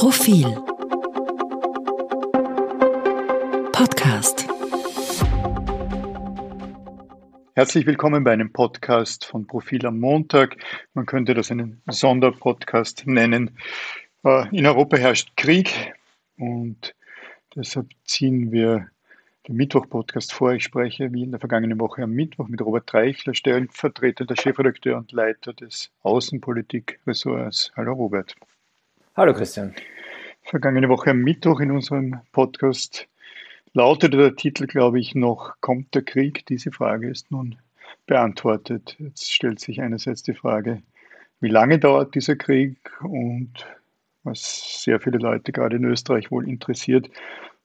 Profil Podcast Herzlich willkommen bei einem Podcast von Profil am Montag. Man könnte das einen Sonderpodcast nennen. Äh, in Europa herrscht Krieg und deshalb ziehen wir den Mittwoch-Podcast vor. Ich spreche wie in der vergangenen Woche am Mittwoch mit Robert Reichler, stellvertretender Chefredakteur und Leiter des Außenpolitik-Ressorts. Hallo Robert. Hallo Christian. Vergangene Woche am Mittwoch in unserem Podcast lautete der Titel, glaube ich, noch Kommt der Krieg? Diese Frage ist nun beantwortet. Jetzt stellt sich einerseits die Frage, wie lange dauert dieser Krieg und was sehr viele Leute gerade in Österreich wohl interessiert,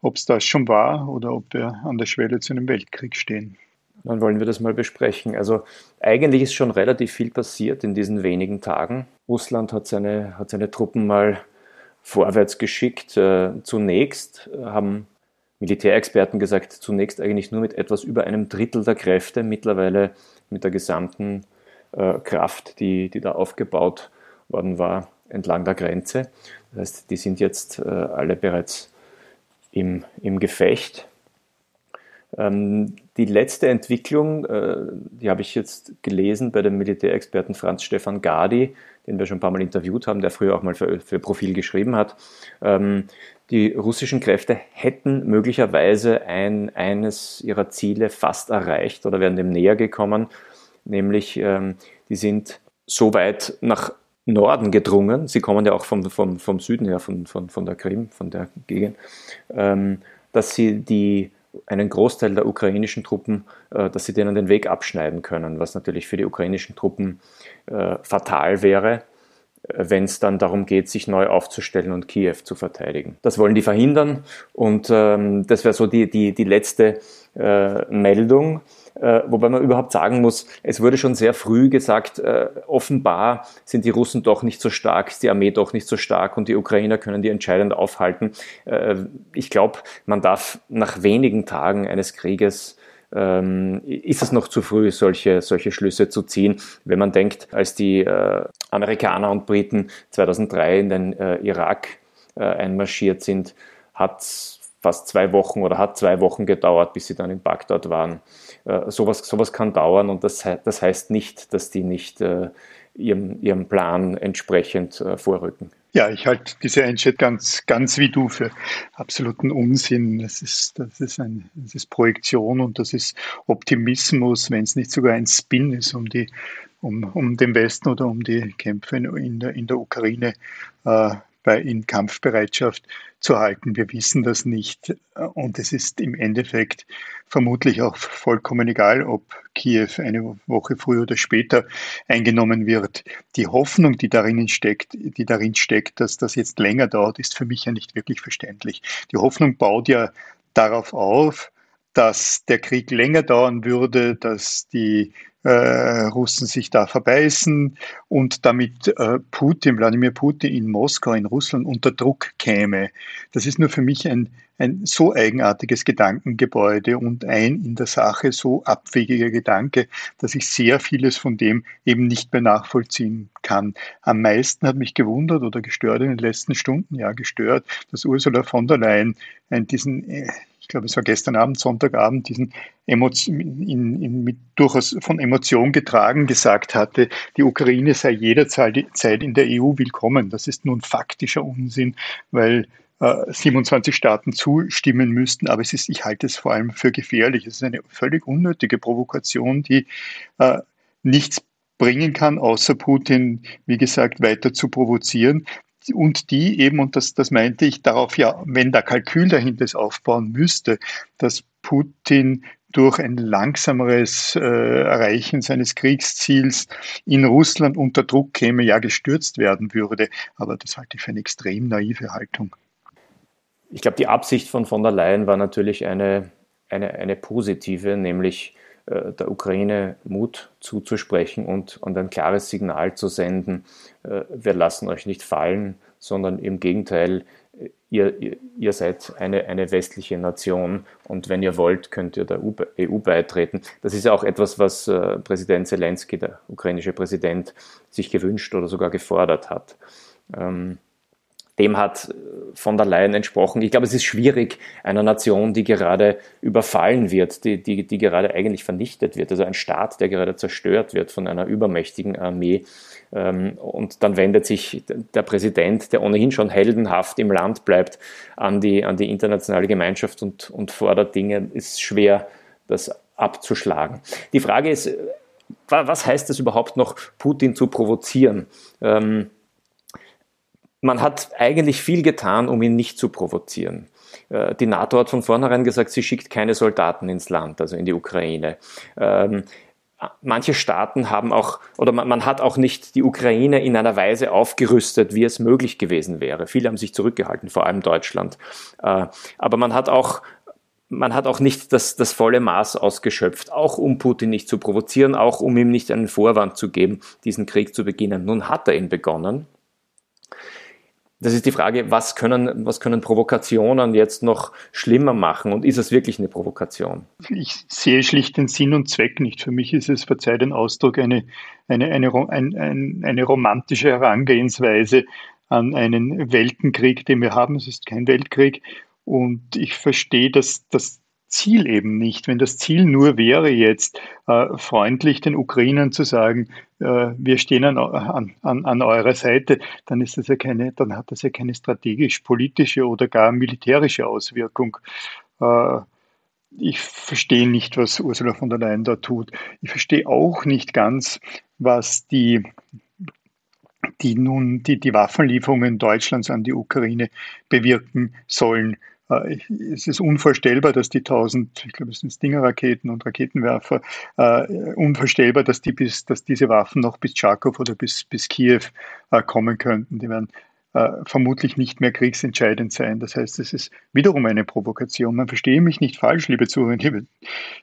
ob es das schon war oder ob wir an der Schwelle zu einem Weltkrieg stehen. Dann wollen wir das mal besprechen. Also eigentlich ist schon relativ viel passiert in diesen wenigen Tagen. Russland hat seine, hat seine Truppen mal vorwärts geschickt. Äh, zunächst haben Militärexperten gesagt, zunächst eigentlich nur mit etwas über einem Drittel der Kräfte, mittlerweile mit der gesamten äh, Kraft, die, die da aufgebaut worden war, entlang der Grenze. Das heißt, die sind jetzt äh, alle bereits im, im Gefecht. Ähm, die letzte Entwicklung, äh, die habe ich jetzt gelesen bei dem Militärexperten Franz Stefan Gadi, den wir schon ein paar Mal interviewt haben, der früher auch mal für, für Profil geschrieben hat. Ähm, die russischen Kräfte hätten möglicherweise ein, eines ihrer Ziele fast erreicht oder wären dem näher gekommen, nämlich ähm, die sind so weit nach Norden gedrungen, sie kommen ja auch vom, vom, vom Süden her, von, von, von der Krim, von der Gegend, dass sie die, einen Großteil der ukrainischen Truppen, äh, dass sie denen den Weg abschneiden können, was natürlich für die ukrainischen Truppen äh, fatal wäre wenn es dann darum geht, sich neu aufzustellen und Kiew zu verteidigen. Das wollen die verhindern und ähm, das wäre so die, die, die letzte äh, Meldung. Äh, wobei man überhaupt sagen muss, es wurde schon sehr früh gesagt, äh, offenbar sind die Russen doch nicht so stark, ist die Armee doch nicht so stark und die Ukrainer können die entscheidend aufhalten. Äh, ich glaube, man darf nach wenigen Tagen eines Krieges ähm, ist es noch zu früh, solche, solche Schlüsse zu ziehen, wenn man denkt, als die äh, Amerikaner und Briten 2003 in den äh, Irak äh, einmarschiert sind, hat fast zwei Wochen oder hat zwei Wochen gedauert, bis sie dann in Bagdad waren. Äh, sowas, sowas kann dauern und das, das heißt nicht, dass die nicht äh, ihrem, ihrem Plan entsprechend äh, vorrücken. Ja, ich halte diese Einschätzung ganz, ganz wie du für absoluten Unsinn. Das ist, das ist, ein, das ist Projektion und das ist Optimismus, wenn es nicht sogar ein Spin ist, um die, um, um den Westen oder um die Kämpfe in der, in der Ukraine äh, bei, in Kampfbereitschaft zu halten. Wir wissen das nicht und es ist im Endeffekt vermutlich auch vollkommen egal, ob Kiew eine Woche früher oder später eingenommen wird. Die Hoffnung, die darin steckt, die darin steckt, dass das jetzt länger dauert, ist für mich ja nicht wirklich verständlich. Die Hoffnung baut ja darauf auf, dass der Krieg länger dauern würde, dass die äh, Russen sich da verbeißen und damit äh, Putin, Wladimir Putin in Moskau, in Russland unter Druck käme. Das ist nur für mich ein, ein so eigenartiges Gedankengebäude und ein in der Sache so abwegiger Gedanke, dass ich sehr vieles von dem eben nicht mehr nachvollziehen kann. Am meisten hat mich gewundert oder gestört in den letzten Stunden, ja gestört, dass Ursula von der Leyen diesen äh, ich glaube, es war gestern Abend, Sonntagabend, diesen Emotion, in, in, mit durchaus von Emotion getragen gesagt hatte, die Ukraine sei jederzeit in der EU willkommen. Das ist nun faktischer Unsinn, weil äh, 27 Staaten zustimmen müssten, aber es ist, ich halte es vor allem für gefährlich. Es ist eine völlig unnötige Provokation, die äh, nichts bringen kann, außer Putin, wie gesagt, weiter zu provozieren und die eben, und das, das meinte ich, darauf ja, wenn der Kalkül dahinter ist, aufbauen müsste, dass Putin durch ein langsameres äh, Erreichen seines Kriegsziels in Russland unter Druck käme, ja gestürzt werden würde. Aber das halte ich für eine extrem naive Haltung. Ich glaube, die Absicht von von der Leyen war natürlich eine, eine, eine positive, nämlich der Ukraine Mut zuzusprechen und, und ein klares Signal zu senden, äh, wir lassen euch nicht fallen, sondern im Gegenteil, ihr, ihr, ihr seid eine, eine westliche Nation und wenn ihr wollt, könnt ihr der EU e beitreten. Das ist ja auch etwas, was äh, Präsident Zelensky, der ukrainische Präsident, sich gewünscht oder sogar gefordert hat. Ähm, dem hat von der Leyen entsprochen. Ich glaube, es ist schwierig, einer Nation, die gerade überfallen wird, die, die, die gerade eigentlich vernichtet wird, also ein Staat, der gerade zerstört wird von einer übermächtigen Armee. Ähm, und dann wendet sich der Präsident, der ohnehin schon heldenhaft im Land bleibt, an die, an die internationale Gemeinschaft und, und fordert Dinge. Es ist schwer, das abzuschlagen. Die Frage ist, was heißt es überhaupt noch, Putin zu provozieren? Ähm, man hat eigentlich viel getan, um ihn nicht zu provozieren. Äh, die NATO hat von vornherein gesagt, sie schickt keine Soldaten ins Land, also in die Ukraine. Ähm, manche Staaten haben auch, oder man, hat auch nicht die Ukraine in einer Weise aufgerüstet, wie es möglich gewesen wäre. Viele haben sich zurückgehalten, vor allem Deutschland. Äh, aber man hat auch man hat auch nicht das, das volle Maß ausgeschöpft, auch um Putin nicht zu provozieren, auch um ihm nicht einen Vorwand zu geben, diesen Krieg zu beginnen. Nun hat er ihn begonnen. Das ist die Frage, was können, was können Provokationen jetzt noch schlimmer machen und ist es wirklich eine Provokation? Ich sehe schlicht den Sinn und Zweck nicht. Für mich ist es, verzeiht den Ausdruck, eine, eine, eine, eine, eine romantische Herangehensweise an einen Weltenkrieg, den wir haben. Es ist kein Weltkrieg. Und ich verstehe, dass das Ziel eben nicht. Wenn das Ziel nur wäre, jetzt äh, freundlich den Ukrainern zu sagen, äh, wir stehen an, an, an eurer Seite, dann ist das ja keine, dann hat das ja keine strategisch-politische oder gar militärische Auswirkung. Äh, ich verstehe nicht, was Ursula von der Leyen da tut. Ich verstehe auch nicht ganz, was die die nun die, die Waffenlieferungen Deutschlands an die Ukraine bewirken sollen. Äh, es ist unvorstellbar, dass die 1000, ich glaube, es sind Stinger-Raketen und Raketenwerfer, uh, unvorstellbar, dass, die bis, dass diese Waffen noch bis Charkow oder bis, bis Kiew uh, kommen könnten. Die werden äh, vermutlich nicht mehr kriegsentscheidend sein. Das heißt, es ist wiederum eine Provokation. Man verstehe mich nicht falsch, liebe Zuhörer, liebe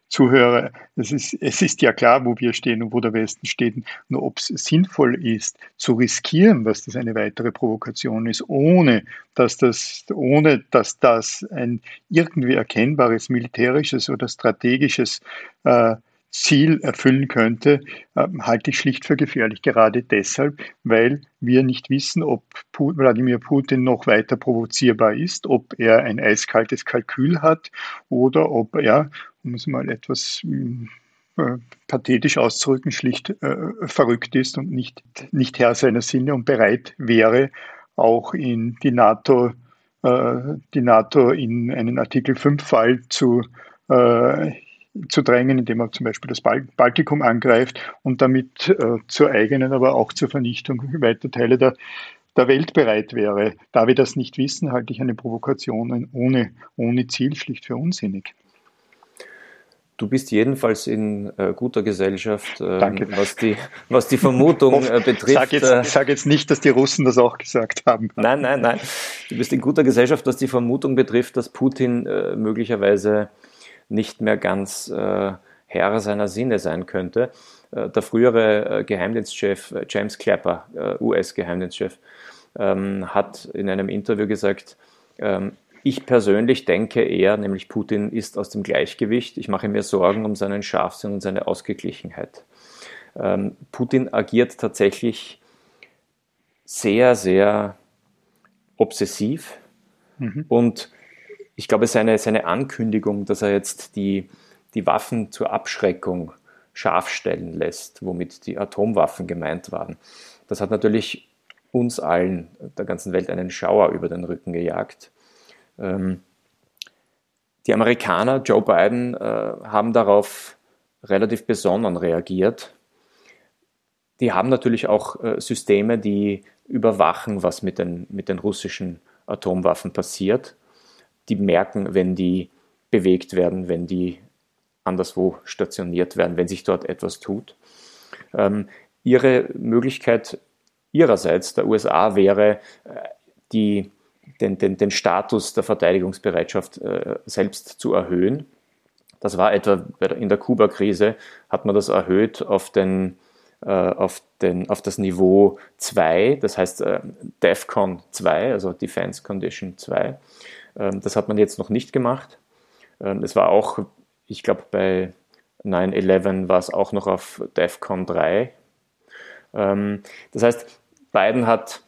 Zuhörer. Es ist, es ist ja klar, wo wir stehen und wo der Westen steht. Nur ob es sinnvoll ist, zu riskieren, dass das eine weitere Provokation ist, ohne dass das, ohne dass das ein irgendwie erkennbares militärisches oder strategisches äh, Ziel erfüllen könnte, äh, halte ich schlicht für gefährlich. Gerade deshalb, weil wir nicht wissen, ob Wladimir Putin noch weiter provozierbar ist, ob er ein eiskaltes Kalkül hat oder ob er, um es mal etwas hm, äh, pathetisch auszurücken, schlicht äh, verrückt ist und nicht, nicht Herr seiner Sinne und bereit wäre, auch in die NATO, äh, die NATO in einen Artikel 5-Fall zu äh, zu drängen, indem er zum Beispiel das Baltikum angreift und damit äh, zur eigenen, aber auch zur Vernichtung weiter Teile der, der Welt bereit wäre. Da wir das nicht wissen, halte ich eine Provokation ohne, ohne Ziel schlicht für unsinnig. Du bist jedenfalls in äh, guter Gesellschaft, äh, was, die, was die Vermutung äh, betrifft. Sag jetzt, äh, sag jetzt nicht, dass die Russen das auch gesagt haben. Nein, nein, nein. Du bist in guter Gesellschaft, was die Vermutung betrifft, dass Putin äh, möglicherweise nicht mehr ganz äh, Herr seiner Sinne sein könnte. Äh, der frühere äh, Geheimdienstchef äh, James Clapper, äh, US-Geheimdienstchef, ähm, hat in einem Interview gesagt, ähm, ich persönlich denke eher, nämlich Putin ist aus dem Gleichgewicht. Ich mache mir Sorgen um seinen Scharfsinn und seine Ausgeglichenheit. Ähm, Putin agiert tatsächlich sehr, sehr obsessiv mhm. und ich glaube, seine, seine Ankündigung, dass er jetzt die, die Waffen zur Abschreckung scharf stellen lässt, womit die Atomwaffen gemeint waren, das hat natürlich uns allen, der ganzen Welt, einen Schauer über den Rücken gejagt. Ähm, die Amerikaner, Joe Biden, äh, haben darauf relativ besonnen reagiert. Die haben natürlich auch äh, Systeme, die überwachen, was mit den, mit den russischen Atomwaffen passiert die merken, wenn die bewegt werden, wenn die anderswo stationiert werden, wenn sich dort etwas tut. Ähm, ihre Möglichkeit ihrerseits der USA wäre, äh, die, den, den, den Status der Verteidigungsbereitschaft äh, selbst zu erhöhen. Das war etwa in der Kuba-Krise, hat man das erhöht auf, den, äh, auf, den, auf das Niveau 2, das heißt äh, DEFCON 2, also Defense Condition 2. Ähm, das hat man jetzt noch nicht gemacht. Ähm, es war auch, ich glaube, bei 9-11 war es auch noch auf DEFCON 3. Ähm, das heißt, Biden hat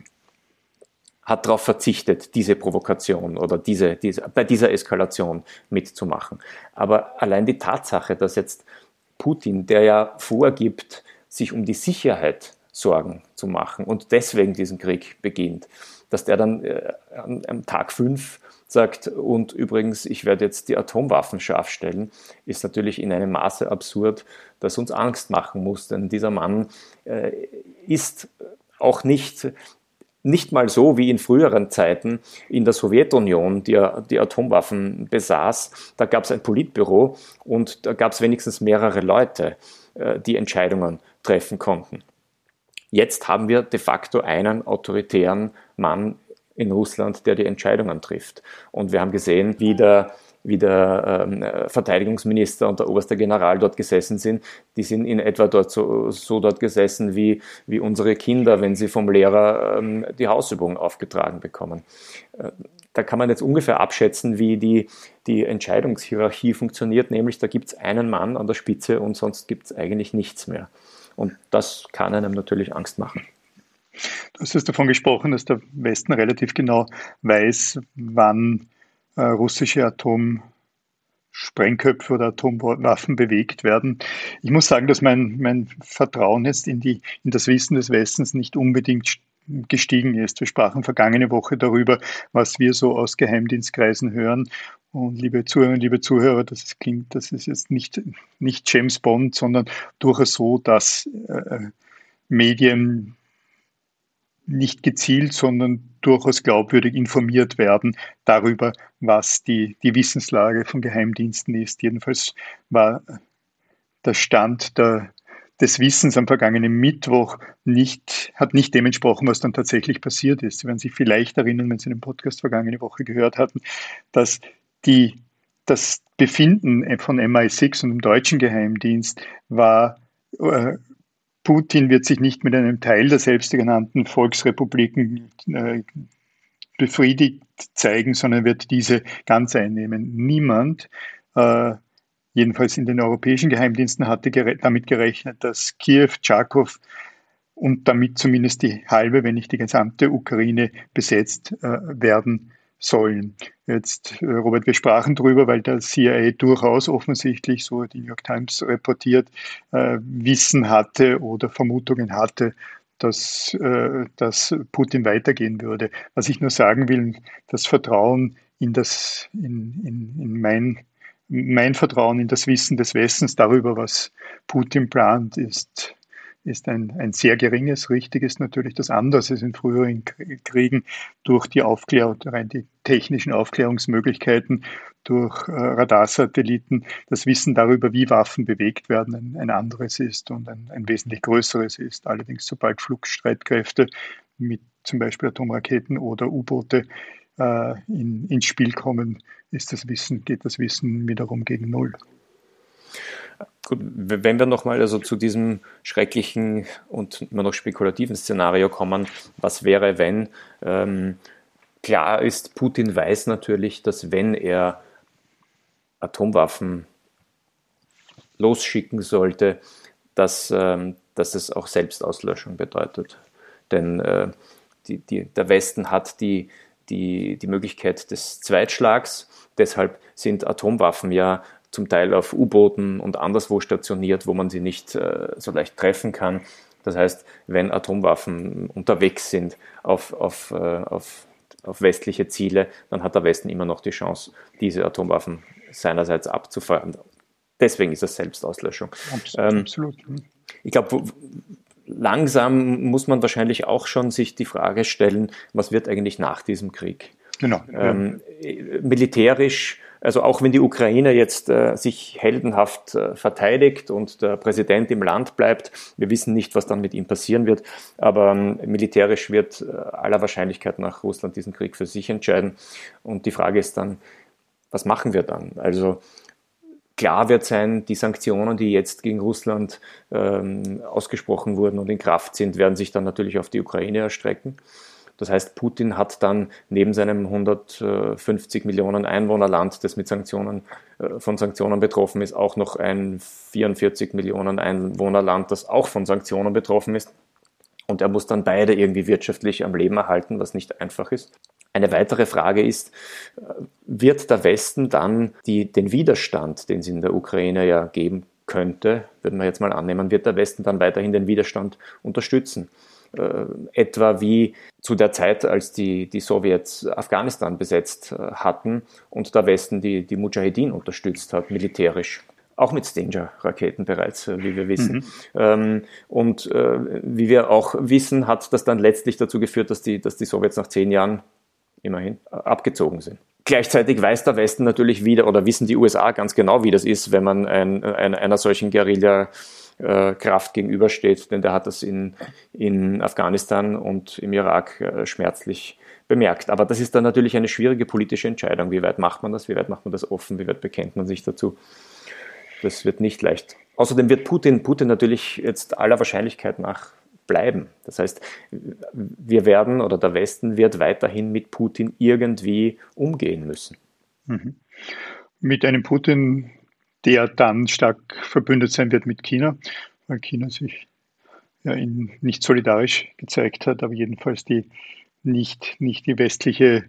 hat darauf verzichtet, diese Provokation oder diese, diese, bei dieser Eskalation mitzumachen. Aber allein die Tatsache, dass jetzt Putin, der ja vorgibt, sich um die Sicherheit Sorgen zu machen und deswegen diesen Krieg beginnt, dass der dann äh, am, Tag fünf sagt, und übrigens, ich werde jetzt die Atomwaffen scharf stellen, ist natürlich in einem Maße absurd, dass uns Angst machen muss. Denn dieser Mann äh, ist auch nicht nicht mal so wie in früheren Zeiten in der Sowjetunion, die die Atomwaffen besaß. Da gab es ein Politbüro und da gab es wenigstens mehrere Leute, äh, die Entscheidungen treffen konnten. Jetzt haben wir de facto einen autoritären Mann in Russland, der die Entscheidungen trifft. Und wir haben gesehen, wie der wie der ähm, Verteidigungsminister und der oberste General dort gesessen sind, die sind in etwa dort so, so dort gesessen wie, wie unsere Kinder, wenn sie vom Lehrer ähm, die Hausübung aufgetragen bekommen. Äh, da kann man jetzt ungefähr abschätzen, wie die, die Entscheidungshierarchie funktioniert, nämlich da gibt es einen Mann an der Spitze und sonst gibt es eigentlich nichts mehr. Und das kann einem natürlich Angst machen. Du hast jetzt davon gesprochen, dass der Westen relativ genau weiß, wann äh, russische Atomsprengköpfe oder Atomwaffen bewegt werden. Ich muss sagen, dass mein, mein Vertrauen jetzt in, die, in das Wissen des Westens nicht unbedingt gestiegen ist. Wir sprachen vergangene Woche darüber, was wir so aus Geheimdienstkreisen hören. Und liebe Zuhörerinnen, liebe Zuhörer, das ist, klingt, das ist jetzt nicht, nicht James Bond, sondern durchaus so, dass äh, Medien nicht gezielt, sondern durchaus glaubwürdig informiert werden darüber, was die, die Wissenslage von Geheimdiensten ist. Jedenfalls war der Stand der, des Wissens am vergangenen Mittwoch nicht, hat nicht dem entsprochen, was dann tatsächlich passiert ist. Sie werden sich vielleicht erinnern, wenn Sie den Podcast vergangene Woche gehört hatten, dass die, das Befinden von MI6 und dem deutschen Geheimdienst war äh, Putin wird sich nicht mit einem Teil der selbstgenannten Volksrepubliken äh, befriedigt zeigen, sondern wird diese ganz einnehmen. Niemand, äh, jedenfalls in den europäischen Geheimdiensten, hatte gere damit gerechnet, dass Kiew, Tscharkow und damit zumindest die halbe, wenn nicht die gesamte Ukraine besetzt äh, werden sollen. Jetzt, äh, Robert, wir sprachen darüber, weil der CIA durchaus offensichtlich, so die New York Times reportiert, äh, Wissen hatte oder Vermutungen hatte, dass, äh, dass Putin weitergehen würde. Was ich nur sagen will, das Vertrauen in das, in, in, in mein, mein Vertrauen in das Wissen des Westens darüber, was Putin plant, ist ist ein, ein sehr geringes, richtiges natürlich das anders als in früheren Kriegen durch die Aufklärung, rein die technischen Aufklärungsmöglichkeiten, durch äh, Radarsatelliten, das Wissen darüber, wie Waffen bewegt werden, ein, ein anderes ist und ein, ein, wesentlich größeres ist. Allerdings, sobald Flugstreitkräfte mit zum Beispiel Atomraketen oder U-Boote äh, in, ins Spiel kommen, ist das Wissen, geht das Wissen wiederum gegen Null. Gut, wenn wir nochmal also zu diesem schrecklichen und immer noch spekulativen Szenario kommen, was wäre, wenn? Ähm, klar ist, Putin weiß natürlich, dass wenn er Atomwaffen losschicken sollte, dass, ähm, dass es auch Selbstauslöschung bedeutet. Denn äh, die, die, der Westen hat die, die, die Möglichkeit des Zweitschlags. Deshalb sind Atomwaffen ja zum Teil auf U-Booten und anderswo stationiert, wo man sie nicht äh, so leicht treffen kann. Das heißt, wenn Atomwaffen unterwegs sind auf, auf, äh, auf, auf westliche Ziele, dann hat der Westen immer noch die Chance, diese Atomwaffen seinerseits abzufeuern. Deswegen ist das Selbstauslöschung. Absolut. Ähm, absolut. Ich glaube, langsam muss man wahrscheinlich auch schon sich die Frage stellen, was wird eigentlich nach diesem Krieg? Genau. Ähm, militärisch also auch wenn die Ukraine jetzt äh, sich heldenhaft äh, verteidigt und der Präsident im Land bleibt, wir wissen nicht, was dann mit ihm passieren wird, aber ähm, militärisch wird äh, aller Wahrscheinlichkeit nach Russland diesen Krieg für sich entscheiden. Und die Frage ist dann, was machen wir dann? Also klar wird sein, die Sanktionen, die jetzt gegen Russland ähm, ausgesprochen wurden und in Kraft sind, werden sich dann natürlich auf die Ukraine erstrecken. Das heißt, Putin hat dann neben seinem 150 Millionen Einwohnerland, das mit Sanktionen, äh, von Sanktionen betroffen ist, auch noch ein 44 Millionen Einwohnerland, das auch von Sanktionen betroffen ist. und er muss dann beide irgendwie wirtschaftlich am Leben erhalten, was nicht einfach ist. Eine weitere Frage ist, wird der Westen dann die, den Widerstand, den es in der Ukraine ja geben könnte, würden wir jetzt mal annehmen, wird der Westen dann weiterhin den Widerstand unterstützen? Äh, etwa wie zu der Zeit, als die, die Sowjets Afghanistan besetzt äh, hatten und der Westen die, die Mujahedin unterstützt hat, militärisch auch mit Stinger-Raketen bereits, äh, wie wir wissen. Mhm. Ähm, und äh, wie wir auch wissen, hat das dann letztlich dazu geführt, dass die, dass die Sowjets nach zehn Jahren immerhin äh, abgezogen sind. Gleichzeitig weiß der Westen natürlich wieder oder wissen die USA ganz genau, wie das ist, wenn man ein, ein, einer solchen Guerilla äh, Kraft gegenübersteht, denn der hat das in, in Afghanistan und im Irak äh, schmerzlich bemerkt. Aber das ist dann natürlich eine schwierige politische Entscheidung. Wie weit macht man das? Wie weit macht man das offen? Wie weit bekennt man sich dazu? Das wird nicht leicht. Außerdem wird Putin, Putin natürlich jetzt aller Wahrscheinlichkeit nach bleiben. Das heißt, wir werden oder der Westen wird weiterhin mit Putin irgendwie umgehen müssen. Mhm. Mit einem Putin, der dann stark verbündet sein wird mit China, weil China sich ja nicht solidarisch gezeigt hat, aber jedenfalls die nicht, nicht die westliche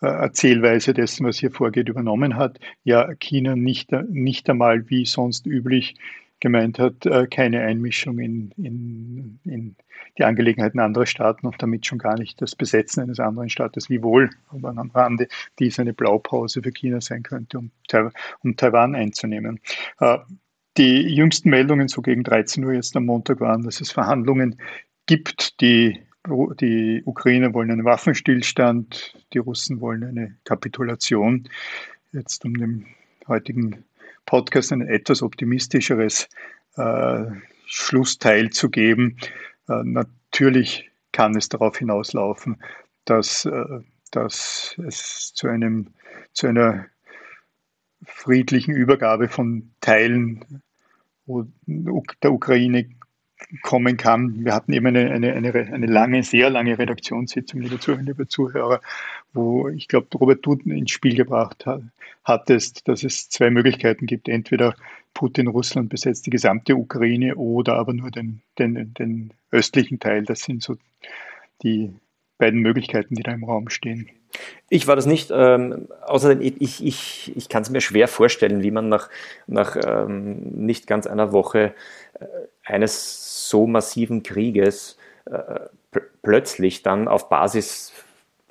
äh, Erzählweise dessen, was hier vorgeht, übernommen hat. Ja, China nicht, nicht einmal wie sonst üblich gemeint hat, äh, keine Einmischung in, in, in die Angelegenheiten anderer Staaten und damit schon gar nicht das Besetzen eines anderen Staates, wiewohl, aber am Rande, dies eine Blaupause für China sein könnte, um, um Taiwan einzunehmen. Äh, die jüngsten Meldungen so gegen 13 Uhr jetzt am Montag waren, dass es Verhandlungen gibt, die die Ukrainer wollen einen Waffenstillstand, die Russen wollen eine Kapitulation. Jetzt um dem heutigen Podcast ein etwas optimistischeres äh, Schlussteil zu geben. Äh, natürlich kann es darauf hinauslaufen, dass, äh, dass es zu, einem, zu einer friedlichen Übergabe von Teilen der Ukraine kommen kann. Wir hatten eben eine, eine, eine, eine lange, sehr lange Redaktionssitzung, liebe Zuhörer, liebe Zuhörer, wo ich glaube, Robert Duden ins Spiel gebracht hat, hattest, dass es zwei Möglichkeiten gibt. Entweder Putin Russland besetzt die gesamte Ukraine oder aber nur den, den, den östlichen Teil. Das sind so die beiden Möglichkeiten, die da im Raum stehen. Ich war das nicht. Ähm, außerdem, ich, ich, ich kann es mir schwer vorstellen, wie man nach, nach ähm, nicht ganz einer Woche äh, eines so massiven Krieges äh, plötzlich dann auf Basis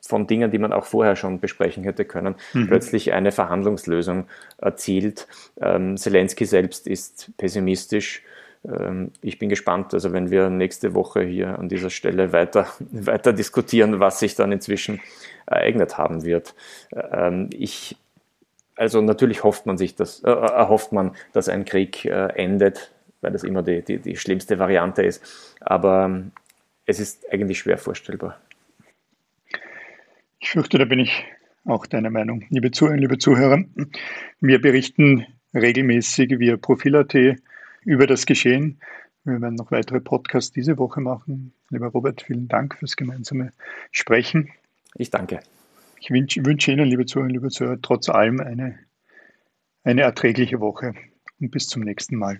von Dingen, die man auch vorher schon besprechen hätte können, mhm. plötzlich eine Verhandlungslösung erzielt. Ähm, Zelensky selbst ist pessimistisch. Ähm, ich bin gespannt, also wenn wir nächste Woche hier an dieser Stelle weiter, weiter diskutieren, was sich dann inzwischen ereignet haben wird. Ähm, ich, also natürlich hofft man sich, dass, äh, erhofft man, dass ein Krieg äh, endet weil das immer die, die, die schlimmste Variante ist. Aber ähm, es ist eigentlich schwer vorstellbar. Ich fürchte, da bin ich auch deiner Meinung. Liebe Zuhörer, liebe Zuhörer, wir berichten regelmäßig via Profil.at über das Geschehen. Wir werden noch weitere Podcasts diese Woche machen. Lieber Robert, vielen Dank fürs gemeinsame Sprechen. Ich danke. Ich wünsche, wünsche Ihnen, liebe Zuhörer, liebe Zuhörer, trotz allem eine, eine erträgliche Woche und bis zum nächsten Mal.